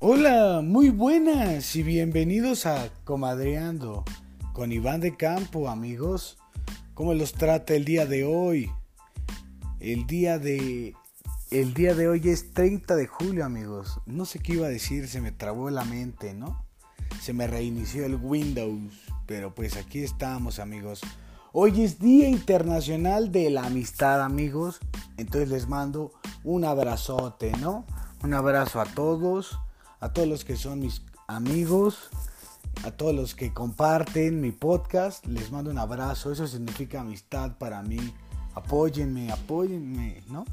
Hola, muy buenas y bienvenidos a Comadreando con Iván de Campo, amigos. ¿Cómo los trata el día de hoy? El día de el día de hoy es 30 de julio, amigos. No sé qué iba a decir, se me trabó la mente, ¿no? Se me reinició el Windows, pero pues aquí estamos, amigos. Hoy es Día Internacional de la Amistad, amigos. Entonces les mando un abrazote, ¿no? Un abrazo a todos a todos los que son mis amigos, a todos los que comparten mi podcast, les mando un abrazo, eso significa amistad para mí. Apóyenme, apóyenme, ¿no?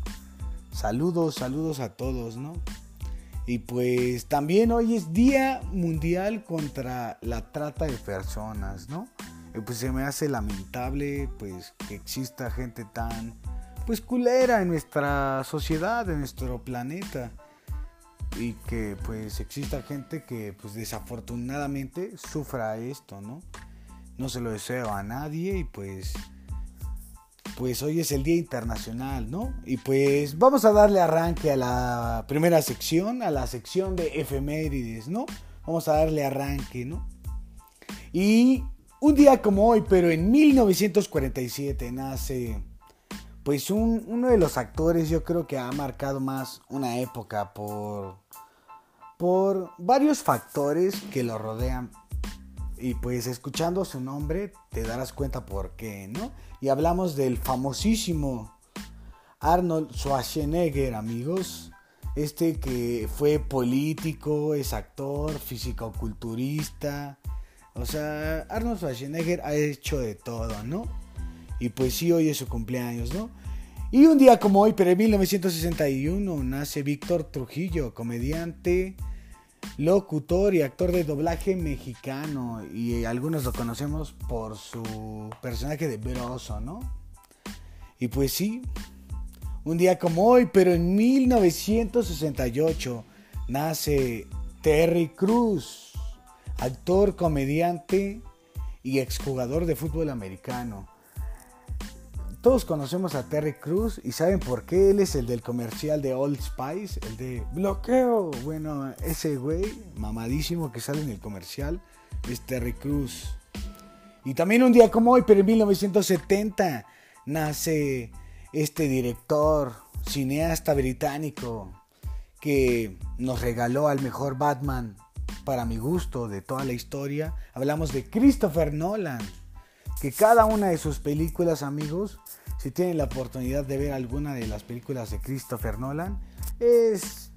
Saludos, saludos a todos, ¿no? Y pues también hoy es Día Mundial contra la Trata de Personas, ¿no? Y pues se me hace lamentable pues que exista gente tan pues culera en nuestra sociedad, en nuestro planeta y que pues exista gente que pues desafortunadamente sufra esto, ¿no? No se lo deseo a nadie y pues pues hoy es el Día Internacional, ¿no? Y pues vamos a darle arranque a la primera sección, a la sección de efemérides, ¿no? Vamos a darle arranque, ¿no? Y un día como hoy, pero en 1947 nace pues uno de los actores yo creo que ha marcado más una época por por varios factores que lo rodean. Y pues escuchando su nombre te darás cuenta por qué, ¿no? Y hablamos del famosísimo Arnold Schwarzenegger, amigos. Este que fue político, es actor, físico-culturista. O sea, Arnold Schwarzenegger ha hecho de todo, ¿no? Y pues sí, hoy es su cumpleaños, ¿no? Y un día como hoy, pero en 1961, nace Víctor Trujillo, comediante, locutor y actor de doblaje mexicano. Y algunos lo conocemos por su personaje de Broso, ¿no? Y pues sí, un día como hoy, pero en 1968, nace Terry Cruz, actor, comediante y exjugador de fútbol americano. Todos conocemos a Terry Cruz y saben por qué él es el del comercial de Old Spice, el de bloqueo. Bueno, ese güey mamadísimo que sale en el comercial es Terry Cruz. Y también un día como hoy, pero en 1970, nace este director, cineasta británico, que nos regaló al mejor Batman, para mi gusto, de toda la historia. Hablamos de Christopher Nolan que cada una de sus películas, amigos, si tienen la oportunidad de ver alguna de las películas de Christopher Nolan, es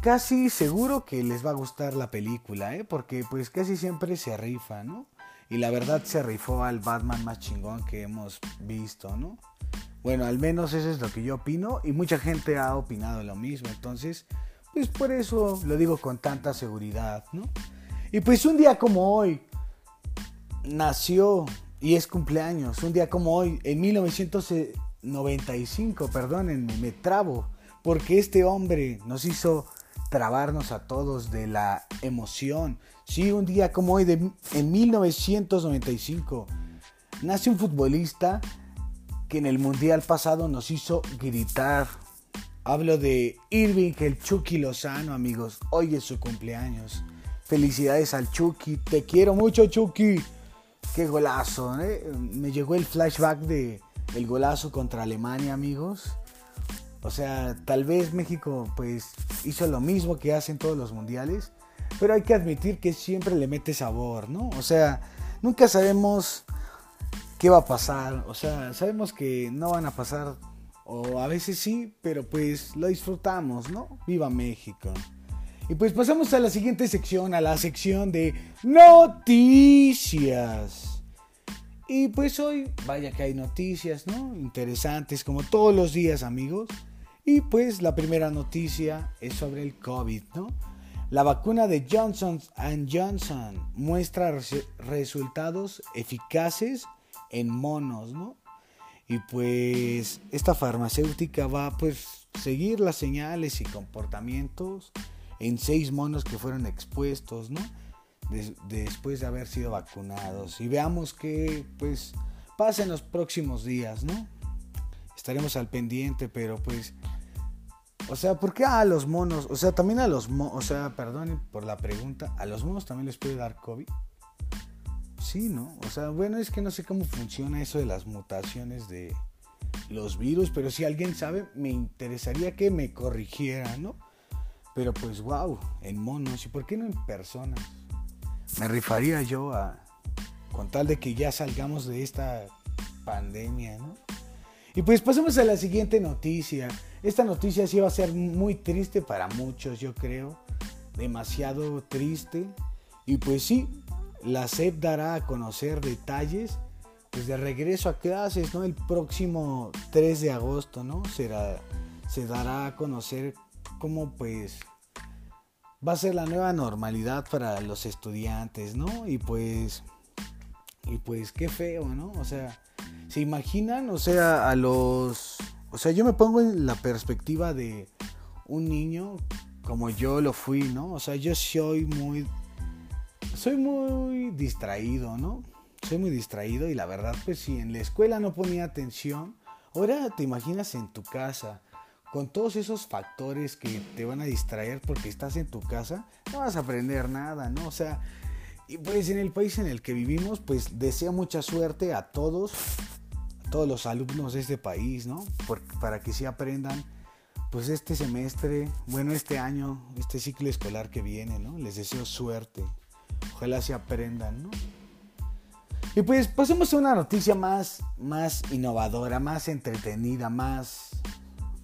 casi seguro que les va a gustar la película, ¿eh? porque pues casi siempre se rifa, ¿no? Y la verdad se rifó al Batman más chingón que hemos visto, ¿no? Bueno, al menos eso es lo que yo opino y mucha gente ha opinado lo mismo, entonces, pues por eso lo digo con tanta seguridad, ¿no? Y pues un día como hoy, nació y es cumpleaños, un día como hoy, en 1995, perdón, me trabo, porque este hombre nos hizo trabarnos a todos de la emoción. Sí, un día como hoy, de, en 1995, nace un futbolista que en el Mundial pasado nos hizo gritar. Hablo de Irving el Chucky Lozano, amigos. Hoy es su cumpleaños. Felicidades al Chucky. Te quiero mucho, Chucky. Qué golazo, ¿eh? Me llegó el flashback de el golazo contra Alemania, amigos. O sea, tal vez México pues hizo lo mismo que hacen todos los mundiales, pero hay que admitir que siempre le mete sabor, ¿no? O sea, nunca sabemos qué va a pasar, o sea, sabemos que no van a pasar o a veces sí, pero pues lo disfrutamos, ¿no? Viva México. Y pues pasamos a la siguiente sección, a la sección de noticias. Y pues hoy, vaya que hay noticias, ¿no? Interesantes como todos los días, amigos. Y pues la primera noticia es sobre el COVID, ¿no? La vacuna de Johnson Johnson muestra resultados eficaces en monos, ¿no? Y pues esta farmacéutica va pues seguir las señales y comportamientos en seis monos que fueron expuestos, ¿no? después de haber sido vacunados. Y veamos qué, pues, pasa en los próximos días, ¿no? Estaremos al pendiente, pero pues O sea, ¿por qué a los monos? O sea, también a los monos, o sea, perdón por la pregunta, ¿a los monos también les puede dar COVID? Sí, ¿no? O sea, bueno, es que no sé cómo funciona eso de las mutaciones de los virus, pero si alguien sabe, me interesaría que me corrigiera, ¿no? Pero pues, wow, en monos, ¿y por qué no en personas? Me rifaría yo a, con tal de que ya salgamos de esta pandemia, ¿no? Y pues pasemos a la siguiente noticia. Esta noticia sí va a ser muy triste para muchos, yo creo. Demasiado triste. Y pues sí, la SEP dará a conocer detalles pues de regreso a clases, ¿no? El próximo 3 de agosto, ¿no? Será, se dará a conocer cómo pues va a ser la nueva normalidad para los estudiantes, ¿no? Y pues y pues qué feo, ¿no? O sea, ¿se imaginan? O sea, a los... O sea, yo me pongo en la perspectiva de un niño como yo lo fui, ¿no? O sea, yo soy muy... Soy muy distraído, ¿no? Soy muy distraído y la verdad, pues si en la escuela no ponía atención, ahora te imaginas en tu casa, con todos esos factores que te van a distraer porque estás en tu casa, no vas a aprender nada, ¿no? O sea, y pues en el país en el que vivimos, pues deseo mucha suerte a todos, a todos los alumnos de este país, ¿no? para que sí aprendan, pues este semestre, bueno, este año, este ciclo escolar que viene, ¿no? Les deseo suerte. Ojalá se aprendan, ¿no? Y pues pasemos a una noticia más, más innovadora, más entretenida, más,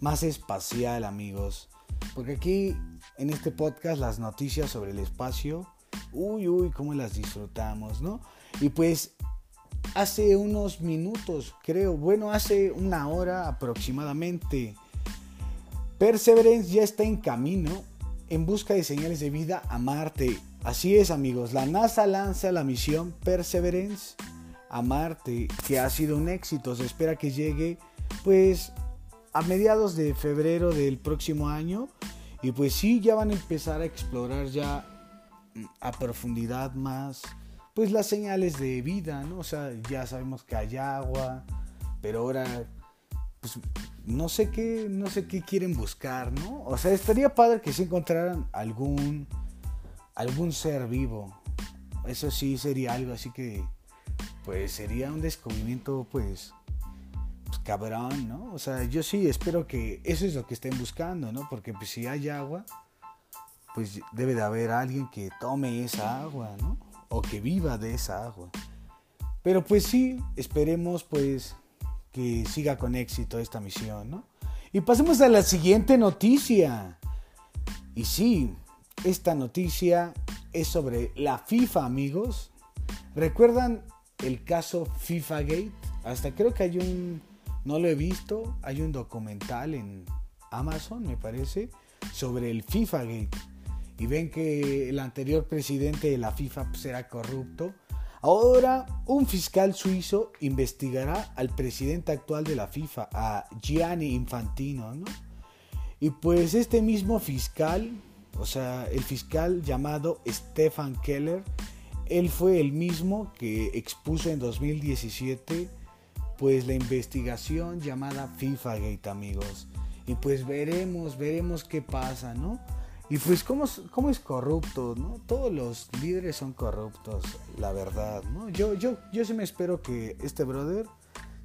más espacial, amigos. Porque aquí en este podcast las noticias sobre el espacio uy, uy, cómo las disfrutamos, ¿no? Y pues hace unos minutos, creo, bueno, hace una hora aproximadamente, Perseverance ya está en camino en busca de señales de vida a Marte. Así es, amigos, la NASA lanza la misión Perseverance a Marte, que ha sido un éxito. Se espera que llegue, pues, a mediados de febrero del próximo año. Y pues sí, ya van a empezar a explorar ya a profundidad más, pues las señales de vida, ¿no? O sea, ya sabemos que hay agua, pero ahora, pues no sé qué, no sé qué quieren buscar, ¿no? O sea, estaría padre que se encontraran algún, algún ser vivo. Eso sí sería algo así que, pues sería un descubrimiento, pues, pues cabrón, ¿no? O sea, yo sí espero que eso es lo que estén buscando, ¿no? Porque pues si hay agua, pues debe de haber alguien que tome esa agua, ¿no? O que viva de esa agua. Pero pues sí, esperemos pues que siga con éxito esta misión, ¿no? Y pasemos a la siguiente noticia. Y sí, esta noticia es sobre la FIFA, amigos. ¿Recuerdan el caso FIFA Gate? Hasta creo que hay un, no lo he visto, hay un documental en Amazon, me parece, sobre el FIFA Gate. Y ven que el anterior presidente de la FIFA será pues, corrupto, ahora un fiscal suizo investigará al presidente actual de la FIFA, a Gianni Infantino, ¿no? Y pues este mismo fiscal, o sea, el fiscal llamado Stefan Keller, él fue el mismo que expuso en 2017 pues la investigación llamada FIFA Gate, amigos. Y pues veremos, veremos qué pasa, ¿no? Y pues, ¿cómo, ¿cómo, es corrupto? ¿no? Todos los líderes son corruptos, la verdad. ¿no? Yo, yo, yo sí me espero que este brother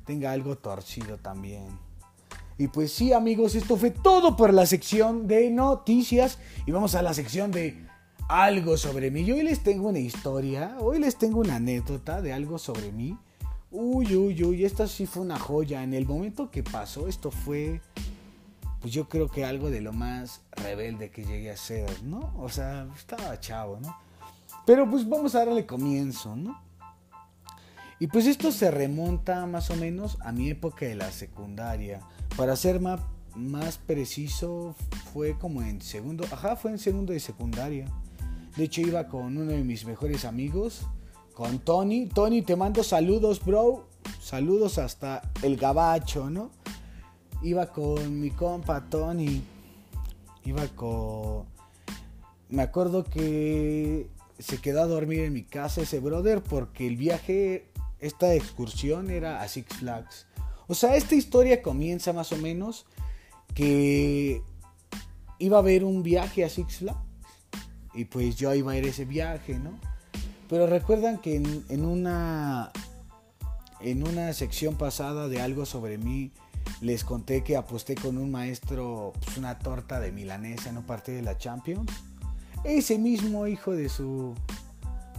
tenga algo torcido también. Y pues sí, amigos, esto fue todo por la sección de noticias. Y vamos a la sección de algo sobre mí. Yo hoy les tengo una historia, hoy les tengo una anécdota de algo sobre mí. Uy, uy, uy, esta sí fue una joya. En el momento que pasó, esto fue pues yo creo que algo de lo más rebelde que llegué a ser, ¿no? O sea, estaba chavo, ¿no? Pero pues vamos a darle comienzo, ¿no? Y pues esto se remonta más o menos a mi época de la secundaria. Para ser más, más preciso, fue como en segundo, ajá, fue en segundo de secundaria. De hecho iba con uno de mis mejores amigos, con Tony. Tony, te mando saludos, bro. Saludos hasta el gabacho, ¿no? iba con mi compa Tony. Iba con. Me acuerdo que se quedó a dormir en mi casa ese brother porque el viaje, esta excursión era a Six Flags. O sea, esta historia comienza más o menos que iba a haber un viaje a Six Flags. Y pues yo iba a ir a ese viaje, ¿no? Pero recuerdan que en, una en una sección pasada de algo sobre mí les conté que aposté con un maestro pues, una torta de milanesa en un partido de la Champions. Ese mismo hijo de su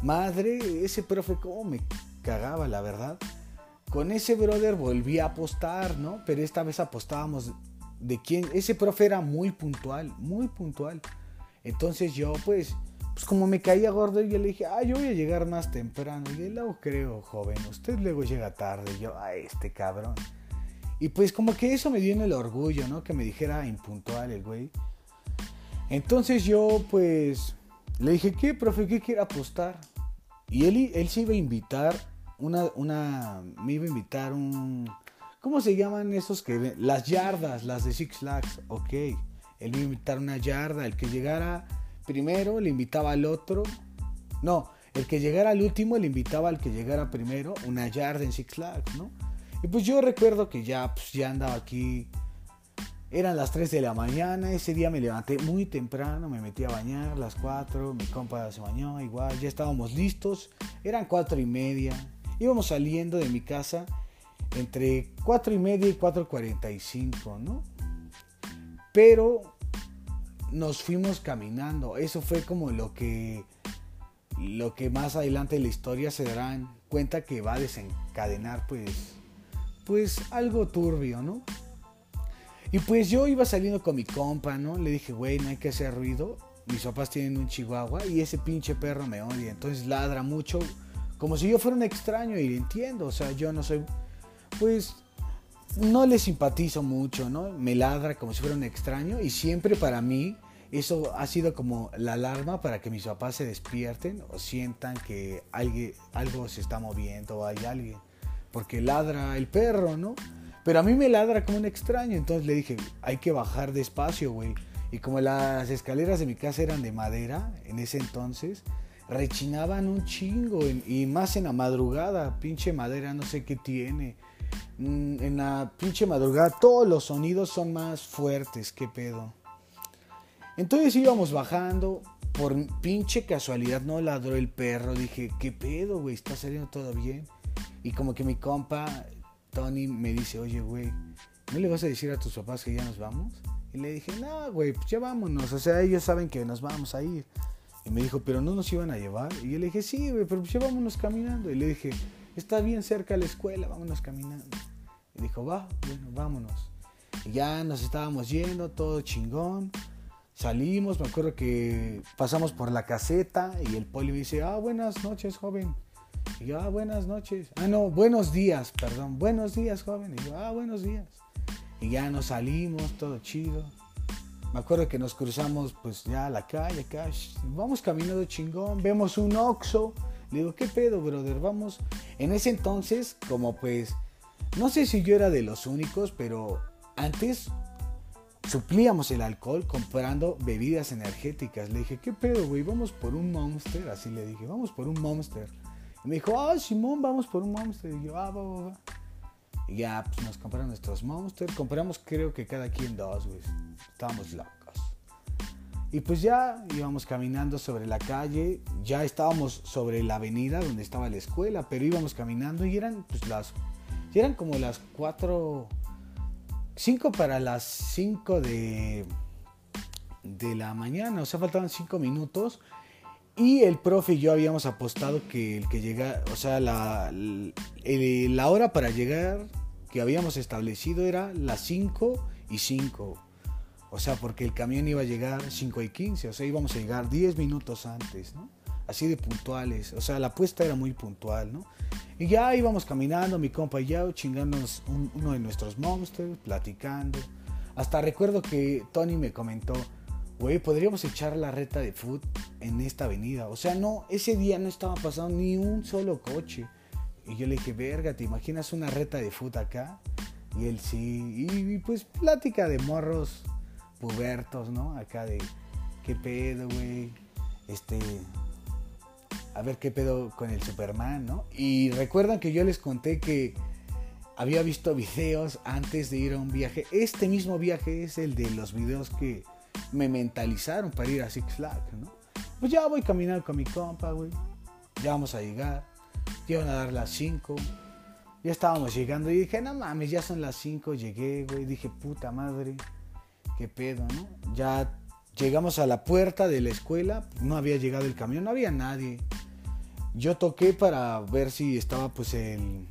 madre, ese profe, cómo me cagaba, la verdad. Con ese brother volví a apostar, ¿no? Pero esta vez apostábamos de quién. Ese profe era muy puntual, muy puntual. Entonces yo, pues, pues como me caía gordo, yo le dije, ah, yo voy a llegar más temprano. Y él, no creo, joven, usted luego llega tarde. Yo, ah, este cabrón. Y pues como que eso me dio en el orgullo, ¿no? Que me dijera impuntual el güey. Entonces yo, pues, le dije, ¿qué, profe? ¿Qué quiere apostar? Y él, él se iba a invitar, una, una, me iba a invitar un, ¿cómo se llaman esos que Las yardas, las de Six Flags, ok. Él iba a invitar una yarda, el que llegara primero le invitaba al otro. No, el que llegara al último le invitaba al que llegara primero una yarda en Six Flags, ¿no? Y pues yo recuerdo que ya, pues, ya andaba aquí. Eran las 3 de la mañana, ese día me levanté muy temprano, me metí a bañar, las 4, mi compa se bañó, igual, ya estábamos listos, eran 4 y media, íbamos saliendo de mi casa entre 4 y media y 4.45, ¿no? Pero nos fuimos caminando. Eso fue como lo que lo que más adelante en la historia se darán cuenta que va a desencadenar pues pues algo turbio, ¿no? Y pues yo iba saliendo con mi compa, ¿no? Le dije, güey, no hay que hacer ruido. Mis papás tienen un chihuahua y ese pinche perro me odia. Entonces ladra mucho, como si yo fuera un extraño y entiendo. O sea, yo no soy, pues, no le simpatizo mucho, ¿no? Me ladra como si fuera un extraño y siempre para mí eso ha sido como la alarma para que mis papás se despierten o sientan que alguien, algo se está moviendo o hay alguien. Porque ladra el perro, ¿no? Pero a mí me ladra como un extraño. Entonces le dije, hay que bajar despacio, güey. Y como las escaleras de mi casa eran de madera en ese entonces, rechinaban un chingo. y más en la madrugada, pinche madera, no sé qué tiene. Mm, en la pinche madrugada todos los sonidos son más fuertes, qué pedo. Entonces íbamos bajando, por pinche casualidad no ladró el perro. Dije, ¿qué pedo, güey? ¿Está saliendo todo bien? Y como que mi compa, Tony, me dice, oye, güey, ¿no le vas a decir a tus papás que ya nos vamos? Y le dije, no, güey, pues ya vámonos. O sea, ellos saben que nos vamos a ir. Y me dijo, ¿pero no nos iban a llevar? Y yo le dije, sí, güey, pero pues ya vámonos caminando. Y le dije, está bien cerca la escuela, vámonos caminando. Y dijo, va, bueno, vámonos. Y ya nos estábamos yendo, todo chingón. Salimos, me acuerdo que pasamos por la caseta y el poli me dice, ah, buenas noches, joven. Y yo, ah, buenas noches. Ah, no, buenos días, perdón, buenos días, joven. Y yo, ah, buenos días. Y ya nos salimos, todo chido. Me acuerdo que nos cruzamos pues ya a la calle, acá, vamos caminando chingón, vemos un Oxxo. Le digo, ¿qué pedo, brother? Vamos. En ese entonces, como pues, no sé si yo era de los únicos, pero antes suplíamos el alcohol comprando bebidas energéticas. Le dije, ¿qué pedo, güey? Vamos por un monster. Así le dije, vamos por un monster. Y me dijo, ah, Simón, vamos por un monster. Y yo, ah, va, va, va. Y ya, pues nos compraron nuestros monster. Compramos, creo que cada quien dos, güey. Estábamos locos. Y pues ya íbamos caminando sobre la calle. Ya estábamos sobre la avenida donde estaba la escuela. Pero íbamos caminando y eran, pues las. Y eran como las cuatro 5 para las 5 de, de la mañana, o sea, faltaban 5 minutos. Y el profe y yo habíamos apostado que el que llega, o sea, la, la hora para llegar que habíamos establecido era las 5 y 5. O sea, porque el camión iba a llegar 5 y 15, o sea, íbamos a llegar 10 minutos antes, ¿no? Así de puntuales, o sea, la apuesta era muy puntual, ¿no? Y ya íbamos caminando, mi compa y yo, chingándonos uno de nuestros monsters, platicando. Hasta recuerdo que Tony me comentó, güey, podríamos echar la reta de foot en esta avenida. O sea, no, ese día no estaba pasando ni un solo coche. Y yo le dije, verga, ¿te imaginas una reta de foot acá? Y él sí, y, pues plática de morros pubertos, ¿no? Acá de, ¿qué pedo, güey? Este, a ver qué pedo con el Superman, ¿no? Y recuerdan que yo les conté que había visto videos antes de ir a un viaje. Este mismo viaje es el de los videos que me mentalizaron para ir a Six Flags, ¿no? Pues ya voy caminando con mi compa, güey. Ya vamos a llegar. Llevan a dar las 5. Ya estábamos llegando y dije, no mames, ya son las 5. Llegué, güey. Dije, puta madre. Qué pedo, ¿no? Ya llegamos a la puerta de la escuela. No había llegado el camión, no había nadie. Yo toqué para ver si estaba pues el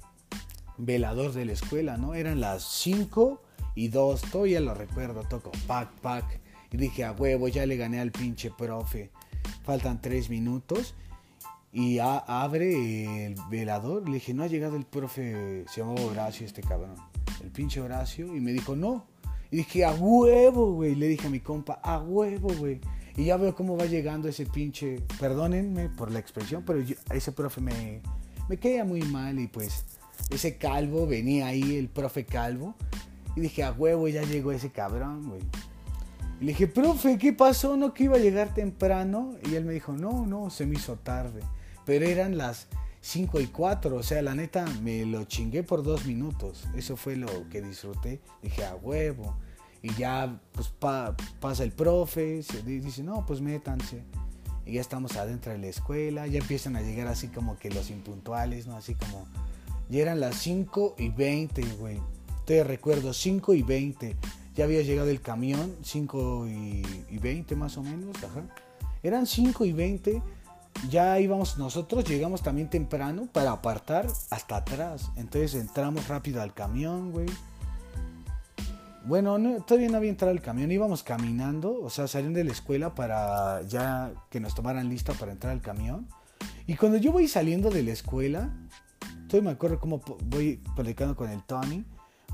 velador de la escuela, ¿no? Eran las 5 y 2, todavía lo recuerdo, toco pack, pack. Y dije, a huevo, ya le gané al pinche profe. Faltan 3 minutos. Y abre el velador. Le dije, no ha llegado el profe, se llamaba Horacio este cabrón. El pinche Horacio. Y me dijo, no. Y dije, a huevo, güey. Le dije a mi compa, a huevo, güey. Y ya veo cómo va llegando ese pinche, perdónenme por la expresión, pero ese profe me, me muy mal y pues ese calvo, venía ahí el profe calvo. Y dije, a huevo, ya llegó ese cabrón, güey. Y le dije, profe, ¿qué pasó? ¿No que iba a llegar temprano? Y él me dijo, no, no, se me hizo tarde. Pero eran las 5 y 4, o sea, la neta me lo chingué por dos minutos. Eso fue lo que disfruté. Dije, a huevo. Y ya, pues pasa el profe, se dice, no, pues métanse. Y ya estamos adentro de la escuela, ya empiezan a llegar así como que los impuntuales, ¿no? Así como, ya eran las 5 y 20, güey. Te recuerdo, 5 y 20. Ya había llegado el camión, 5 y, 20 más o menos, ajá. Eran 5 y 20 ya íbamos nosotros, llegamos también temprano para apartar hasta atrás. Entonces entramos rápido al camión, güey. Bueno, todavía no había entrado el camión, íbamos caminando, o sea, saliendo de la escuela para ya que nos tomaran lista para entrar al camión. Y cuando yo voy saliendo de la escuela, todavía me acuerdo cómo voy platicando con el Tony,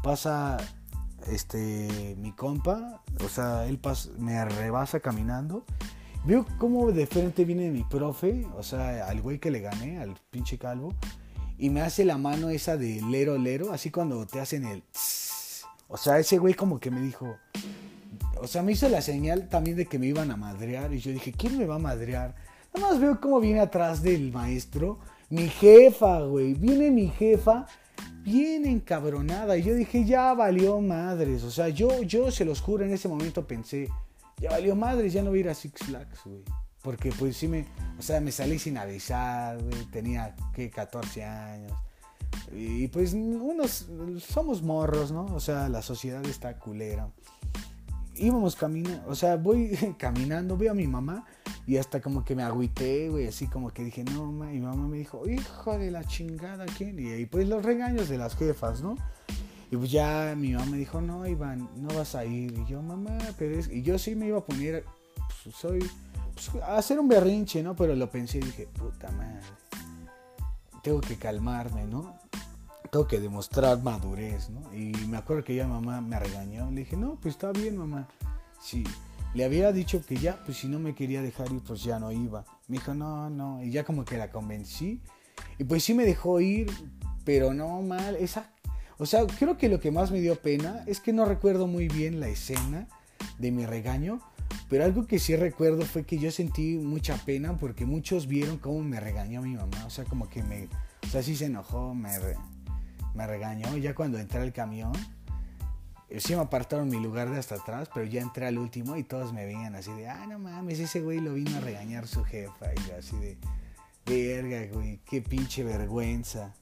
pasa este mi compa, o sea, él me rebasa caminando. Veo cómo de frente viene mi profe, o sea, al güey que le gané, al pinche calvo, y me hace la mano esa de lero lero, así cuando te hacen el... O sea, ese güey como que me dijo, o sea, me hizo la señal también de que me iban a madrear y yo dije, ¿quién me va a madrear? Nada más veo cómo viene atrás del maestro, mi jefa, güey, viene mi jefa bien encabronada y yo dije, ya valió madres, o sea, yo, yo se los juro, en ese momento pensé, ya valió madres, ya no voy a ir a Six Flags, güey. Porque pues sí me, o sea, me salí sin avisar, güey, tenía, que 14 años. Y pues unos somos morros, ¿no? O sea, la sociedad está culera. Íbamos caminando, o sea, voy caminando, veo a mi mamá y hasta como que me agüité, güey, así como que dije, no, ma, y mi mamá me dijo, hijo de la chingada, ¿quién? Y, y pues los regaños de las jefas, ¿no? Y pues ya mi mamá me dijo, no, Iván, no vas a ir. Y yo, mamá, pero es... Y yo sí me iba a poner, pues, soy, pues, a hacer un berrinche, ¿no? Pero lo pensé y dije, puta madre tengo que calmarme, ¿no? Tengo que demostrar madurez, ¿no? Y me acuerdo que ya mamá me regañó. Le dije, no, pues está bien, mamá. Sí. Le había dicho que ya, pues si no me quería dejar ir, pues ya no iba. Me dijo, no, no. Y ya como que la convencí. Y pues sí me dejó ir, pero no mal. Esa, o sea, creo que lo que más me dio pena es que no recuerdo muy bien la escena de mi regaño. Pero algo que sí recuerdo fue que yo sentí mucha pena porque muchos vieron cómo me regañó mi mamá. O sea, como que me. O sea, sí se enojó, me, me regañó. Ya cuando entré al camión, eh, sí me apartaron mi lugar de hasta atrás, pero ya entré al último y todos me veían así de, ah, no mames, ese güey lo vino a regañar su jefa. Y yo así de, verga, güey, qué pinche vergüenza.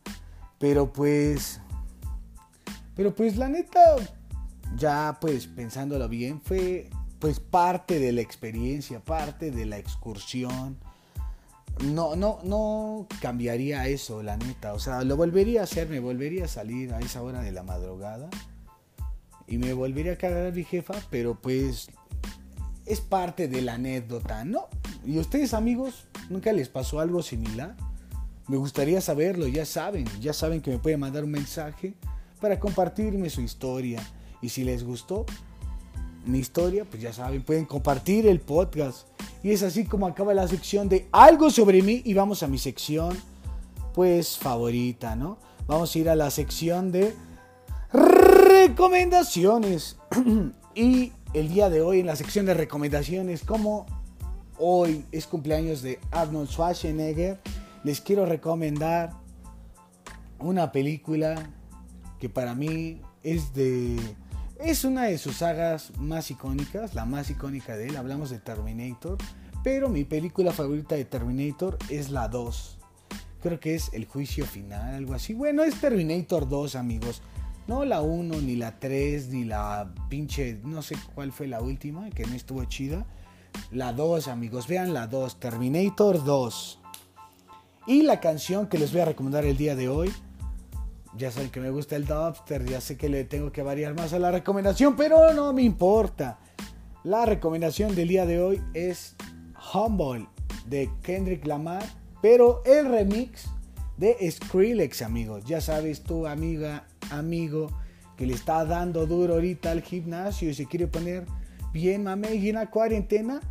Pero pues. Pero pues la neta, ya pues pensándolo bien, fue pues parte de la experiencia, parte de la excursión. No, no, no cambiaría eso, la neta. O sea, lo volvería a hacer, me volvería a salir a esa hora de la madrugada. Y me volvería a cagar a mi jefa, pero pues es parte de la anécdota, ¿no? Y ustedes amigos, ¿nunca les pasó algo similar? Me gustaría saberlo, ya saben, ya saben que me pueden mandar un mensaje para compartirme su historia. Y si les gustó, mi historia, pues ya saben, pueden compartir el podcast. Y es así como acaba la sección de algo sobre mí y vamos a mi sección, pues favorita, ¿no? Vamos a ir a la sección de recomendaciones. y el día de hoy en la sección de recomendaciones, como hoy es cumpleaños de Arnold Schwarzenegger, les quiero recomendar una película que para mí es de Es una de sus sagas más icónicas, la más icónica de él. Hablamos de Terminator. Pero mi película favorita de Terminator es la 2. Creo que es El Juicio Final, algo así. Bueno, es Terminator 2, amigos. No la 1, ni la 3, ni la pinche, no sé cuál fue la última, que no estuvo chida. La 2, amigos, vean la 2, Terminator 2. Y la canción que les voy a recomendar el día de hoy. Ya saben que me gusta el dubster, ya sé que le tengo que variar más a la recomendación, pero no me importa. La recomendación del día de hoy es Humble de Kendrick Lamar, pero el remix de Skrillex, amigos. Ya sabes, tu amiga, amigo, que le está dando duro ahorita al gimnasio y se quiere poner bien mame y en la cuarentena,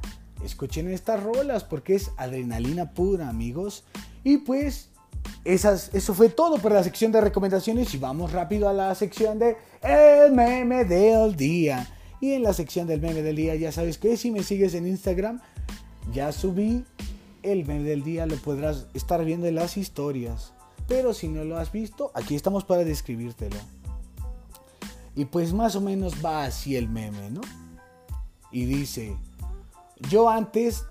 escuchen estas rolas porque es adrenalina pura, amigos. Y pues, eso fue todo para la sección de recomendaciones y vamos rápido a la sección de El meme del día. Y en la sección del meme del día, ya sabes que si me sigues en Instagram, ya subí el meme del día, lo podrás estar viendo en las historias. Pero si no lo has visto, aquí estamos para describírtelo. Y pues más o menos va así el meme, ¿no? Y dice, yo antes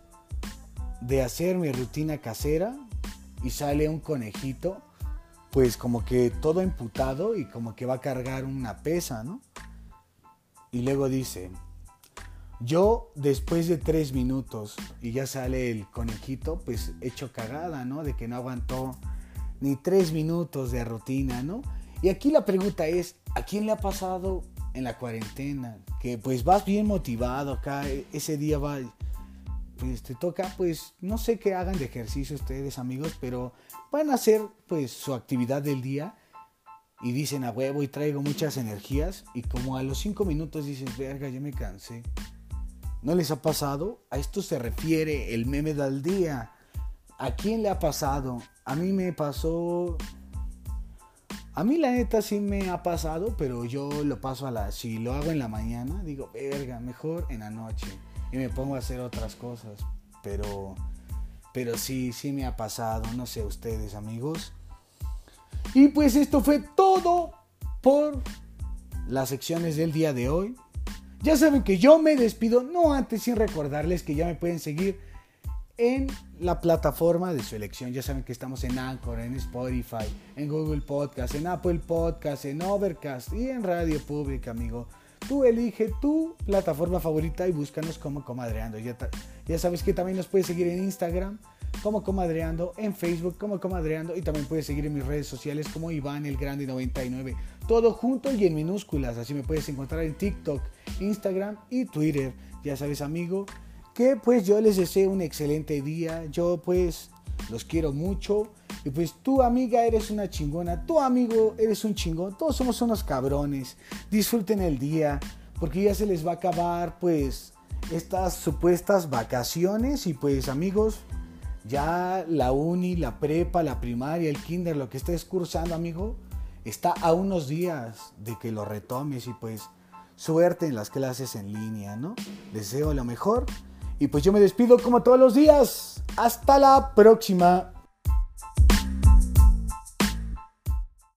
de hacer mi rutina casera y sale un conejito, pues como que todo emputado y como que va a cargar una pesa, ¿no? Y luego dice, yo después de tres minutos y ya sale el conejito, pues hecho cagada, ¿no? De que no aguantó ni tres minutos de rutina, ¿no? Y aquí la pregunta es, ¿a quién le ha pasado en la cuarentena? Que pues vas bien motivado acá, e, ese día va, pues te toca, pues no sé qué hagan de ejercicio ustedes amigos, pero van a hacer pues su actividad del día y dicen a huevo y traigo muchas energías y como a los cinco minutos dices, verga, ya me cansé ¿No les ha pasado? A esto se refiere el meme del día. ¿A quién le ha pasado? A mí me pasó... A mí la neta sí me ha pasado, pero yo lo paso a la... Si lo hago en la mañana, digo, verga, mejor en la noche. Y me pongo a hacer otras cosas. Pero... Pero sí, sí me ha pasado. No sé ustedes, amigos. Y pues esto fue todo por las secciones del día de hoy. Ya saben que yo me despido, no antes sin recordarles que ya me pueden seguir en la plataforma de su elección. Ya saben que estamos en Anchor, en Spotify, en Google Podcast, en Apple Podcast, en Overcast y en Radio Pública, amigo. Tú elige tu plataforma favorita y búscanos como Comadreando. Ya, ya sabes que también nos puedes seguir en Instagram como Comadreando, en Facebook como Comadreando y también puedes seguir en mis redes sociales como Iván el Grande 99. Todo junto y en minúsculas. Así me puedes encontrar en TikTok, Instagram y Twitter. Ya sabes, amigo, que pues yo les deseo un excelente día. Yo pues los quiero mucho. Y pues tu amiga eres una chingona, tu amigo eres un chingón, todos somos unos cabrones. Disfruten el día, porque ya se les va a acabar pues estas supuestas vacaciones y pues amigos, ya la uni, la prepa, la primaria, el kinder, lo que estés cursando, amigo, está a unos días de que lo retomes y pues suerte en las clases en línea, ¿no? Deseo lo mejor y pues yo me despido como todos los días. Hasta la próxima.